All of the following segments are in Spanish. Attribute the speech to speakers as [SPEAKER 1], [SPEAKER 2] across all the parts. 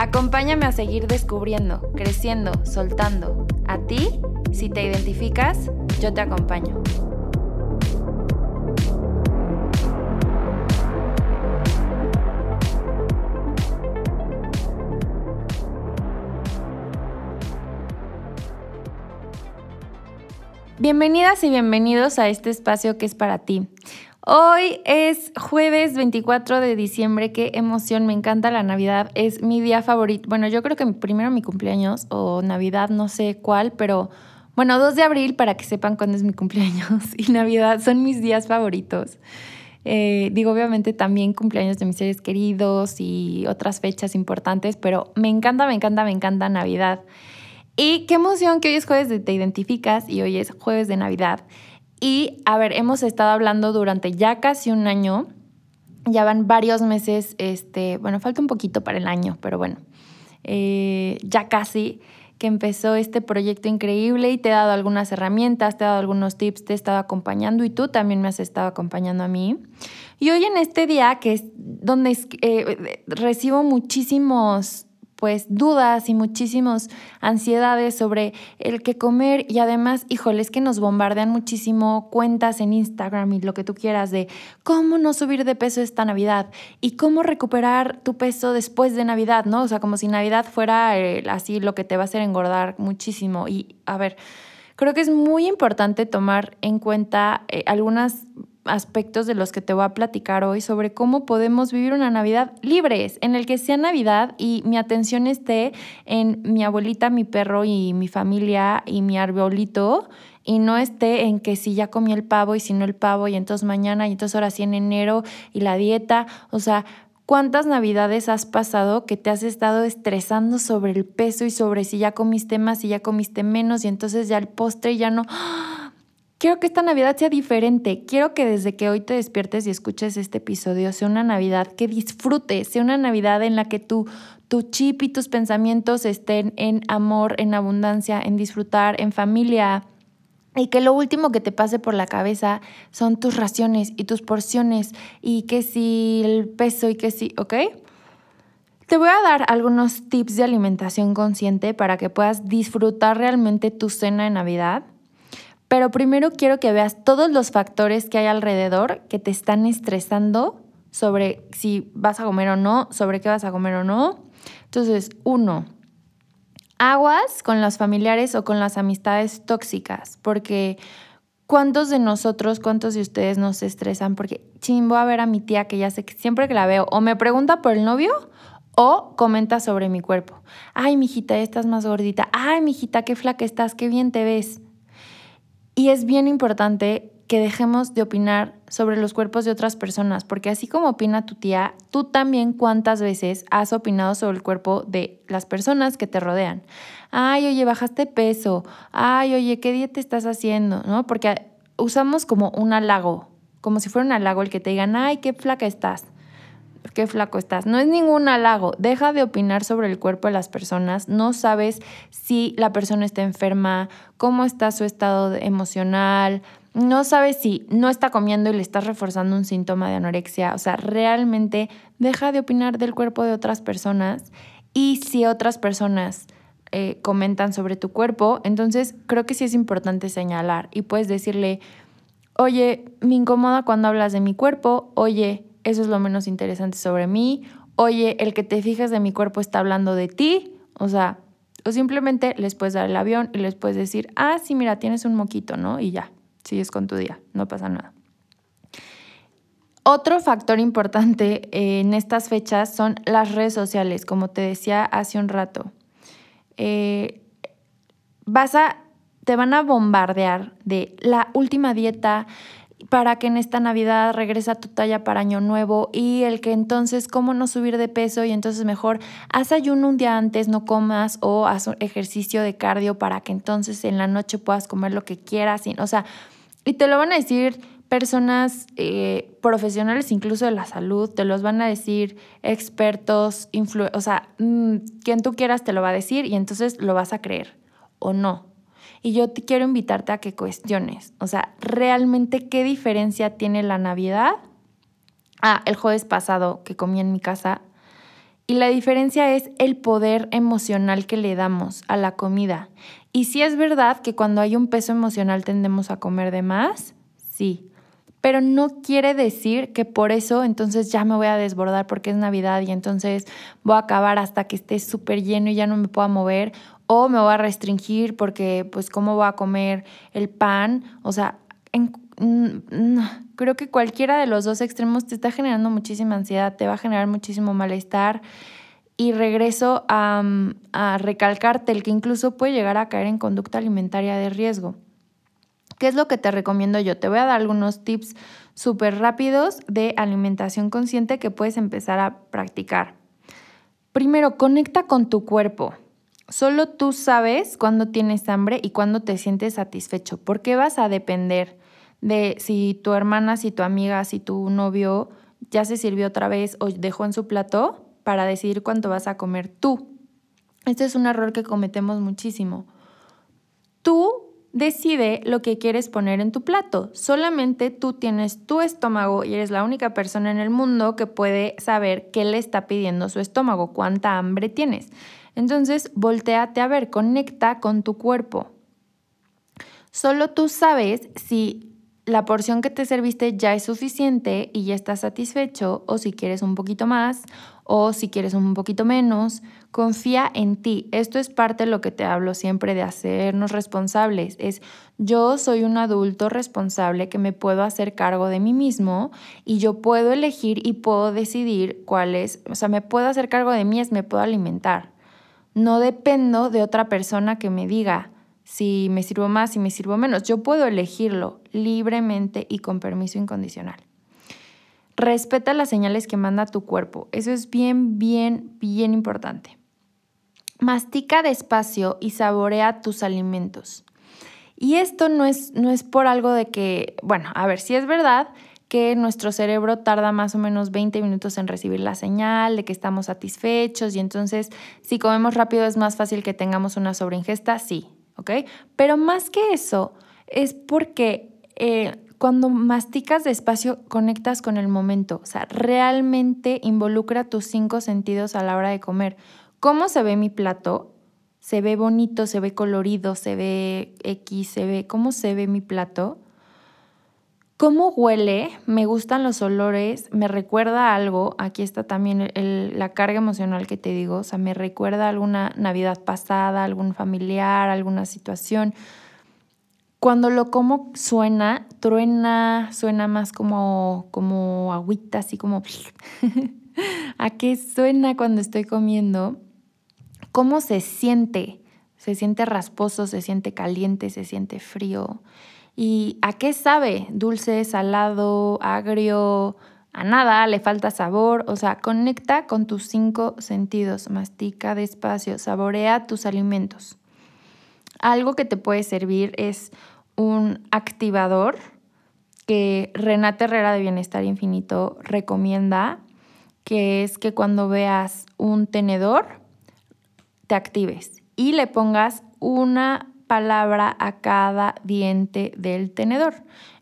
[SPEAKER 1] Acompáñame a seguir descubriendo, creciendo, soltando. A ti, si te identificas, yo te acompaño. Bienvenidas y bienvenidos a este espacio que es para ti. Hoy es jueves 24 de diciembre, qué emoción, me encanta la Navidad, es mi día favorito. Bueno, yo creo que primero mi cumpleaños o Navidad, no sé cuál, pero bueno, 2 de abril para que sepan cuándo es mi cumpleaños y Navidad son mis días favoritos. Eh, digo, obviamente también cumpleaños de mis seres queridos y otras fechas importantes, pero me encanta, me encanta, me encanta Navidad. Y qué emoción que hoy es jueves de Te Identificas y hoy es jueves de Navidad. Y a ver, hemos estado hablando durante ya casi un año, ya van varios meses, este, bueno, falta un poquito para el año, pero bueno, eh, ya casi que empezó este proyecto increíble y te he dado algunas herramientas, te he dado algunos tips, te he estado acompañando y tú también me has estado acompañando a mí. Y hoy en este día, que es donde eh, recibo muchísimos pues dudas y muchísimas ansiedades sobre el que comer y además, híjole, es que nos bombardean muchísimo cuentas en Instagram y lo que tú quieras de cómo no subir de peso esta Navidad y cómo recuperar tu peso después de Navidad, ¿no? O sea, como si Navidad fuera eh, así lo que te va a hacer engordar muchísimo. Y a ver, creo que es muy importante tomar en cuenta eh, algunas aspectos de los que te voy a platicar hoy sobre cómo podemos vivir una Navidad libres, en el que sea Navidad y mi atención esté en mi abuelita, mi perro y mi familia y mi arbolito y no esté en que si ya comí el pavo y si no el pavo y entonces mañana y entonces ahora sí en enero y la dieta, o sea, ¿Cuántas navidades has pasado que te has estado estresando sobre el peso y sobre si ya comiste más, si ya comiste menos y entonces ya el postre ya no... Quiero que esta Navidad sea diferente. Quiero que desde que hoy te despiertes y escuches este episodio sea una Navidad que disfrutes, sea una Navidad en la que tu, tu chip y tus pensamientos estén en amor, en abundancia, en disfrutar, en familia. Y que lo último que te pase por la cabeza son tus raciones y tus porciones y que si el peso y que si, ¿ok? Te voy a dar algunos tips de alimentación consciente para que puedas disfrutar realmente tu cena de Navidad pero primero quiero que veas todos los factores que hay alrededor que te están estresando sobre si vas a comer o no, sobre qué vas a comer o no. Entonces, uno, aguas con los familiares o con las amistades tóxicas, porque ¿cuántos de nosotros, cuántos de ustedes nos estresan? Porque ching, voy a ver a mi tía que ya sé que siempre que la veo o me pregunta por el novio o comenta sobre mi cuerpo. Ay, mijita, estás más gordita. Ay, mijita, qué flaca estás, qué bien te ves. Y es bien importante que dejemos de opinar sobre los cuerpos de otras personas, porque así como opina tu tía, tú también cuántas veces has opinado sobre el cuerpo de las personas que te rodean. Ay, oye, bajaste peso. Ay, oye, ¿qué dieta estás haciendo? ¿No? Porque usamos como un halago, como si fuera un halago el que te digan, ay, qué flaca estás qué flaco estás. No es ningún halago. Deja de opinar sobre el cuerpo de las personas. No sabes si la persona está enferma, cómo está su estado emocional. No sabes si no está comiendo y le estás reforzando un síntoma de anorexia. O sea, realmente deja de opinar del cuerpo de otras personas. Y si otras personas eh, comentan sobre tu cuerpo, entonces creo que sí es importante señalar y puedes decirle, oye, me incomoda cuando hablas de mi cuerpo, oye, eso es lo menos interesante sobre mí, oye, el que te fijas de mi cuerpo está hablando de ti, o sea, o simplemente les puedes dar el avión y les puedes decir, ah, sí, mira, tienes un moquito, ¿no? Y ya, sigues con tu día, no pasa nada. Otro factor importante en estas fechas son las redes sociales, como te decía hace un rato. Eh, vas a, te van a bombardear de la última dieta, para que en esta Navidad regrese a tu talla para Año Nuevo y el que entonces cómo no subir de peso y entonces mejor haz ayuno un día antes, no comas o haz ejercicio de cardio para que entonces en la noche puedas comer lo que quieras. Y, o sea, y te lo van a decir personas eh, profesionales incluso de la salud, te los van a decir expertos, o sea, mm, quien tú quieras te lo va a decir y entonces lo vas a creer o no. Y yo te quiero invitarte a que cuestiones, o sea, realmente qué diferencia tiene la Navidad. Ah, el jueves pasado que comí en mi casa. Y la diferencia es el poder emocional que le damos a la comida. Y si es verdad que cuando hay un peso emocional tendemos a comer de más, sí. Pero no quiere decir que por eso entonces ya me voy a desbordar porque es Navidad y entonces voy a acabar hasta que esté súper lleno y ya no me pueda mover o me voy a restringir porque pues cómo voy a comer el pan, o sea, creo que cualquiera de los dos extremos te está generando muchísima ansiedad, te va a generar muchísimo malestar y regreso a, a recalcarte el que incluso puede llegar a caer en conducta alimentaria de riesgo. ¿Qué es lo que te recomiendo yo? Te voy a dar algunos tips súper rápidos de alimentación consciente que puedes empezar a practicar. Primero, conecta con tu cuerpo. Solo tú sabes cuándo tienes hambre y cuándo te sientes satisfecho, porque vas a depender de si tu hermana, si tu amiga, si tu novio ya se sirvió otra vez o dejó en su plato para decidir cuánto vas a comer tú. Este es un error que cometemos muchísimo. Tú decide lo que quieres poner en tu plato. Solamente tú tienes tu estómago y eres la única persona en el mundo que puede saber qué le está pidiendo su estómago, cuánta hambre tienes. Entonces, volteate a ver, conecta con tu cuerpo. Solo tú sabes si la porción que te serviste ya es suficiente y ya estás satisfecho o si quieres un poquito más o si quieres un poquito menos. Confía en ti. Esto es parte de lo que te hablo siempre de hacernos responsables. Es yo soy un adulto responsable que me puedo hacer cargo de mí mismo y yo puedo elegir y puedo decidir cuál es, o sea, me puedo hacer cargo de mí, es me puedo alimentar. No dependo de otra persona que me diga si me sirvo más, si me sirvo menos. Yo puedo elegirlo libremente y con permiso incondicional. Respeta las señales que manda tu cuerpo. Eso es bien, bien, bien importante. Mastica despacio y saborea tus alimentos. Y esto no es, no es por algo de que, bueno, a ver, si es verdad que nuestro cerebro tarda más o menos 20 minutos en recibir la señal de que estamos satisfechos y entonces si comemos rápido es más fácil que tengamos una sobreingesta, sí, ¿ok? Pero más que eso es porque eh, cuando masticas despacio conectas con el momento, o sea, realmente involucra tus cinco sentidos a la hora de comer. ¿Cómo se ve mi plato? Se ve bonito, se ve colorido, se ve X, se ve, ¿cómo se ve mi plato? ¿Cómo huele? Me gustan los olores, me recuerda algo. Aquí está también la carga emocional que te digo, o sea, me recuerda alguna Navidad pasada, algún familiar, alguna situación. Cuando lo como suena, truena, suena más como, como agüita, así como... ¿A qué suena cuando estoy comiendo? ¿Cómo se siente? Se siente rasposo, se siente caliente, se siente frío. ¿Y a qué sabe? Dulce, salado, agrio, a nada, le falta sabor. O sea, conecta con tus cinco sentidos, mastica despacio, saborea tus alimentos. Algo que te puede servir es un activador que Renata Herrera de Bienestar Infinito recomienda, que es que cuando veas un tenedor, te actives y le pongas una palabra a cada diente del tenedor.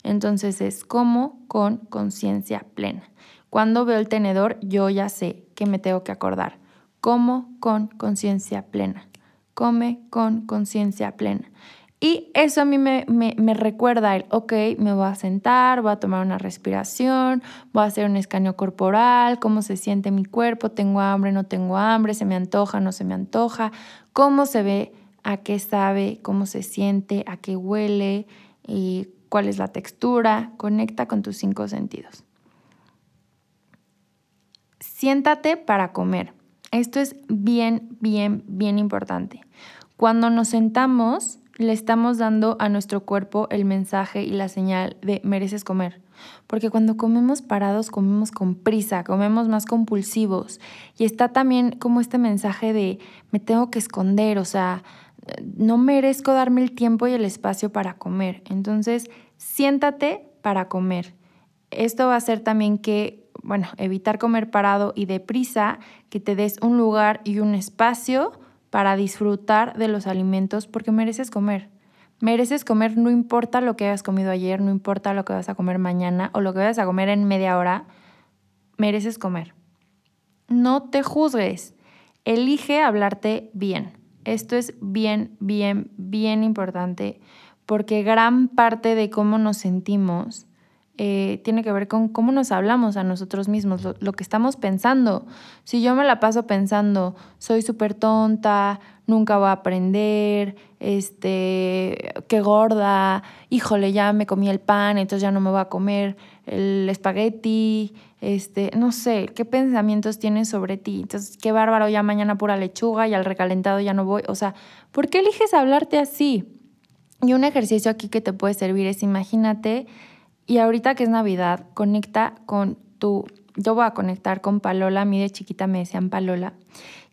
[SPEAKER 1] Entonces es como con conciencia plena. Cuando veo el tenedor, yo ya sé que me tengo que acordar. Como con conciencia plena. Come con conciencia plena. Y eso a mí me, me, recuerda el, ok, me voy a sentar, voy a tomar una respiración, voy a hacer un escaneo corporal, cómo se siente mi cuerpo, tengo hambre, no tengo hambre, se me antoja, no se me antoja, cómo se ve a qué sabe, cómo se siente, a qué huele y cuál es la textura. Conecta con tus cinco sentidos. Siéntate para comer. Esto es bien, bien, bien importante. Cuando nos sentamos, le estamos dando a nuestro cuerpo el mensaje y la señal de mereces comer. Porque cuando comemos parados, comemos con prisa, comemos más compulsivos. Y está también como este mensaje de me tengo que esconder, o sea, no merezco darme el tiempo y el espacio para comer. Entonces, siéntate para comer. Esto va a hacer también que, bueno, evitar comer parado y deprisa, que te des un lugar y un espacio para disfrutar de los alimentos porque mereces comer. Mereces comer no importa lo que hayas comido ayer, no importa lo que vas a comer mañana o lo que vayas a comer en media hora, mereces comer. No te juzgues, elige hablarte bien. Esto es bien, bien, bien importante porque gran parte de cómo nos sentimos eh, tiene que ver con cómo nos hablamos a nosotros mismos, lo, que estamos pensando. Si yo me la paso pensando, soy súper tonta, nunca voy a aprender, este, qué gorda, híjole, ya me comí el pan, entonces ya no me voy a comer el espagueti, este, no sé, qué pensamientos tienes sobre ti. Entonces, qué bárbaro, ya mañana pura lechuga y al recalentado ya no voy. O sea, ¿por qué eliges hablarte así? Y un ejercicio aquí que te puede servir es imagínate y ahorita que es Navidad, conecta con tu... Yo voy a conectar con Palola, a mí de chiquita me decían Palola.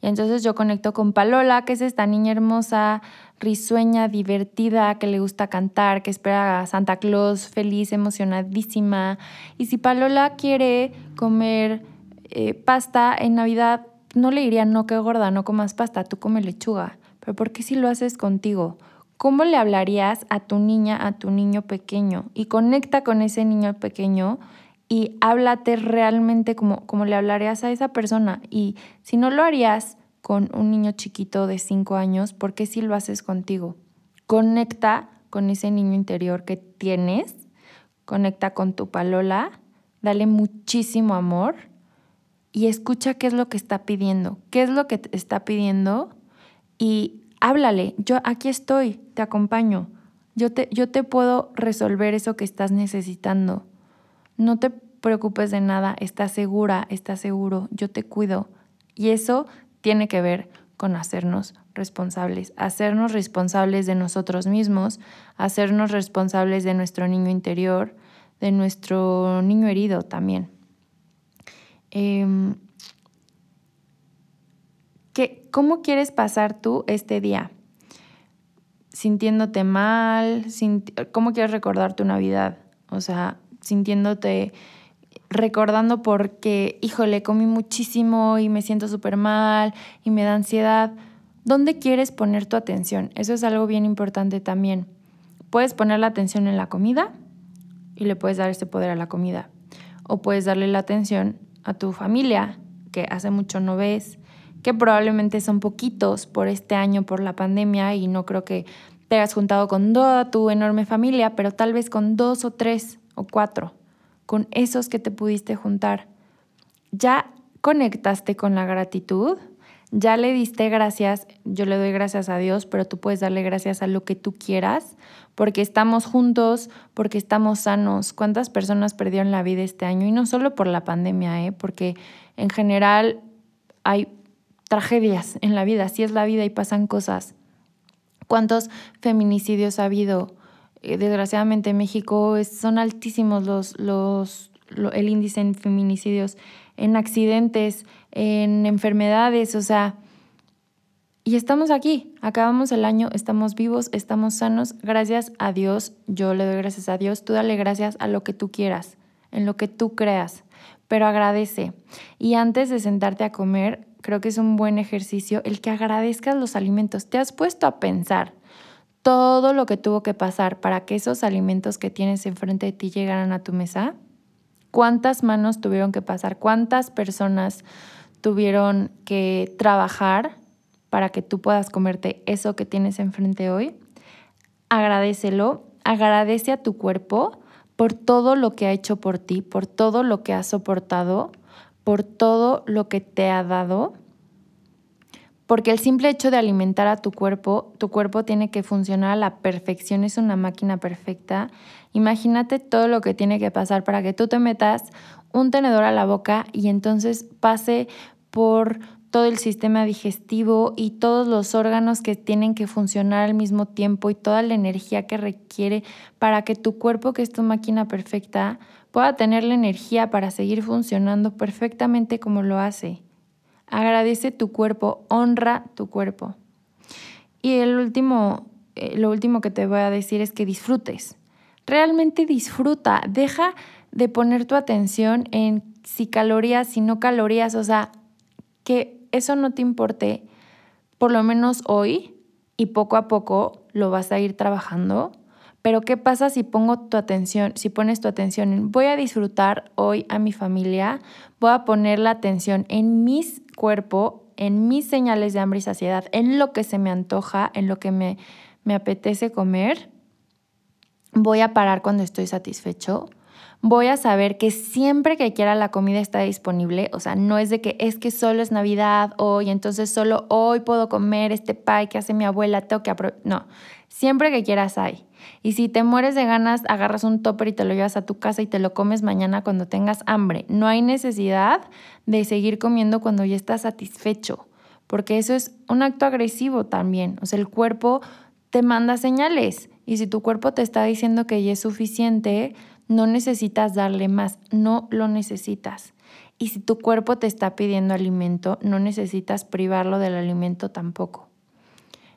[SPEAKER 1] Y entonces yo conecto con Palola, que es esta niña hermosa, risueña, divertida, que le gusta cantar, que espera a Santa Claus, feliz, emocionadísima. Y si Palola quiere comer eh, pasta en Navidad, no le diría, no, qué gorda, no comas pasta, tú come lechuga. Pero ¿por qué si lo haces contigo? ¿Cómo le hablarías a tu niña, a tu niño pequeño? Y conecta con ese niño pequeño y háblate realmente como, como le hablarías a esa persona. Y si no lo harías con un niño chiquito de 5 años, ¿por qué si lo haces contigo? Conecta con ese niño interior que tienes, conecta con tu palola, dale muchísimo amor y escucha qué es lo que está pidiendo, qué es lo que te está pidiendo y háblale, yo aquí estoy, te acompaño, yo te, yo te puedo resolver eso que estás necesitando. No te preocupes de nada, estás segura, estás seguro, yo te cuido. Y eso tiene que ver con hacernos responsables, hacernos responsables de nosotros mismos, hacernos responsables de nuestro niño interior, de nuestro niño herido también. Em, ¿Cómo quieres pasar tú este día? Sintiéndote mal, ¿cómo quieres recordar tu Navidad? O sea, sintiéndote, recordando porque, híjole, comí muchísimo y me siento súper mal y me da ansiedad. ¿Dónde quieres poner tu atención? Eso es algo bien importante también. Puedes poner la atención en la comida y le puedes dar ese poder a la comida. O puedes darle la atención a tu familia, que hace mucho no ves, que probablemente son poquitos por este año, por la pandemia, y no creo que te hayas juntado con toda tu enorme familia, pero tal vez con dos o tres o cuatro, con esos que te pudiste juntar. ¿Ya conectaste con la gratitud? ¿Ya le diste gracias? Yo le doy gracias a Dios, pero tú puedes darle gracias a lo que tú quieras, porque estamos juntos, porque estamos sanos. ¿Cuántas personas perdieron la vida este año? Y no solo por la pandemia, ¿eh? porque en general hay tragedias en la vida, así es la vida y pasan cosas. ¿Cuántos feminicidios ha habido? Eh, desgraciadamente en México son altísimos los, los, el índice en feminicidios, en accidentes, en enfermedades, o sea, y estamos aquí, acabamos el año, estamos vivos, estamos sanos, gracias a Dios, yo le doy gracias a Dios, tú dale gracias a lo que tú quieras, en lo que tú creas, pero agradece. Y antes de sentarte a comer, creo que es un buen ejercicio el que agradezcas los alimentos. ¿Te has puesto a pensar todo lo que tuvo que pasar para que esos alimentos que tienes enfrente de ti llegaran a tu mesa? ¿Cuántas manos tuvieron que pasar? ¿Cuántas personas tuvieron que trabajar para que tú puedas comerte eso que tienes enfrente hoy? Agradecelo, agradece a tu cuerpo por todo lo que ha hecho por ti, por todo lo que ha soportado por todo lo que te ha dado, porque el simple hecho de alimentar a tu cuerpo, tu cuerpo tiene que funcionar a la perfección, es una máquina perfecta. Imagínate todo lo que tiene que pasar para que tú te metas un tenedor a la boca y entonces pase por todo el sistema digestivo y todos los órganos que tienen que funcionar al mismo tiempo y toda la energía que requiere para que tu cuerpo, que es tu máquina perfecta, pueda tener la energía para seguir funcionando perfectamente como lo hace. Agradece tu cuerpo, honra tu cuerpo. Y el último, eh, lo último que te voy a decir es que disfrutes. Realmente disfruta, deja de poner tu atención en si calorías, si no calorías, o sea, que eso no te importe, por lo menos hoy, y poco a poco lo vas a ir trabajando. Pero ¿qué pasa si pongo tu atención, si pones tu atención en voy a disfrutar hoy a mi familia, voy a poner la atención en mi cuerpo, en mis señales de hambre y saciedad, en lo que se me antoja, en lo que me, me apetece comer? Voy a parar cuando estoy satisfecho voy a saber que siempre que quiera la comida está disponible. O sea, no es de que es que solo es Navidad hoy, entonces solo hoy puedo comer este pie que hace mi abuela, tengo que No, siempre que quieras hay. Y si te mueres de ganas, agarras un topper y te lo llevas a tu casa y te lo comes mañana cuando tengas hambre. No hay necesidad de seguir comiendo cuando ya estás satisfecho, porque eso es un acto agresivo también. O sea, el cuerpo te manda señales. Y si tu cuerpo te está diciendo que ya es suficiente, no necesitas darle más, no lo necesitas. Y si tu cuerpo te está pidiendo alimento, no necesitas privarlo del alimento tampoco.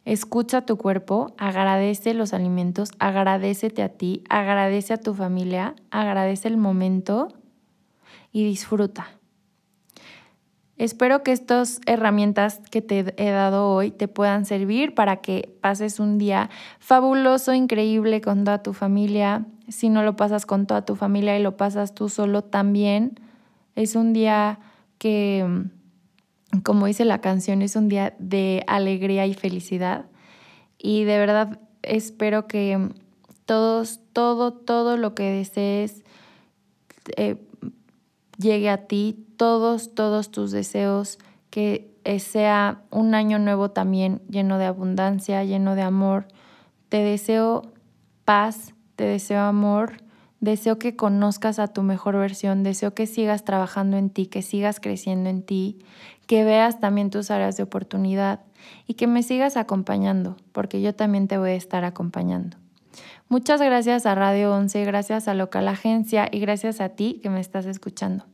[SPEAKER 1] Escucha tu cuerpo, agradece los alimentos, agradecete a ti, agradece a tu familia, agradece el momento y disfruta. Espero que estas herramientas que te he dado hoy te puedan servir para que pases un día fabuloso, increíble con toda tu familia. Si no lo pasas con toda tu familia y lo pasas tú solo también, es un día que, como dice la canción, es un día de alegría y felicidad. Y de verdad espero que todos, todo, todo lo que desees eh, llegue a ti, todos, todos tus deseos, que sea un año nuevo también lleno de abundancia, lleno de amor. Te deseo paz, te deseo amor, deseo que conozcas a tu mejor versión, deseo que sigas trabajando en ti, que sigas creciendo en ti, que veas también tus áreas de oportunidad y que me sigas acompañando, porque yo también te voy a estar acompañando. Muchas gracias a Radio 11, gracias a Local Agencia y gracias a ti que me estás escuchando.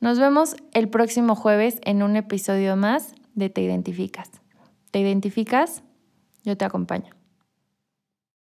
[SPEAKER 1] Nos vemos el próximo jueves en un episodio más de Te Identificas. ¿Te identificas? Yo te acompaño.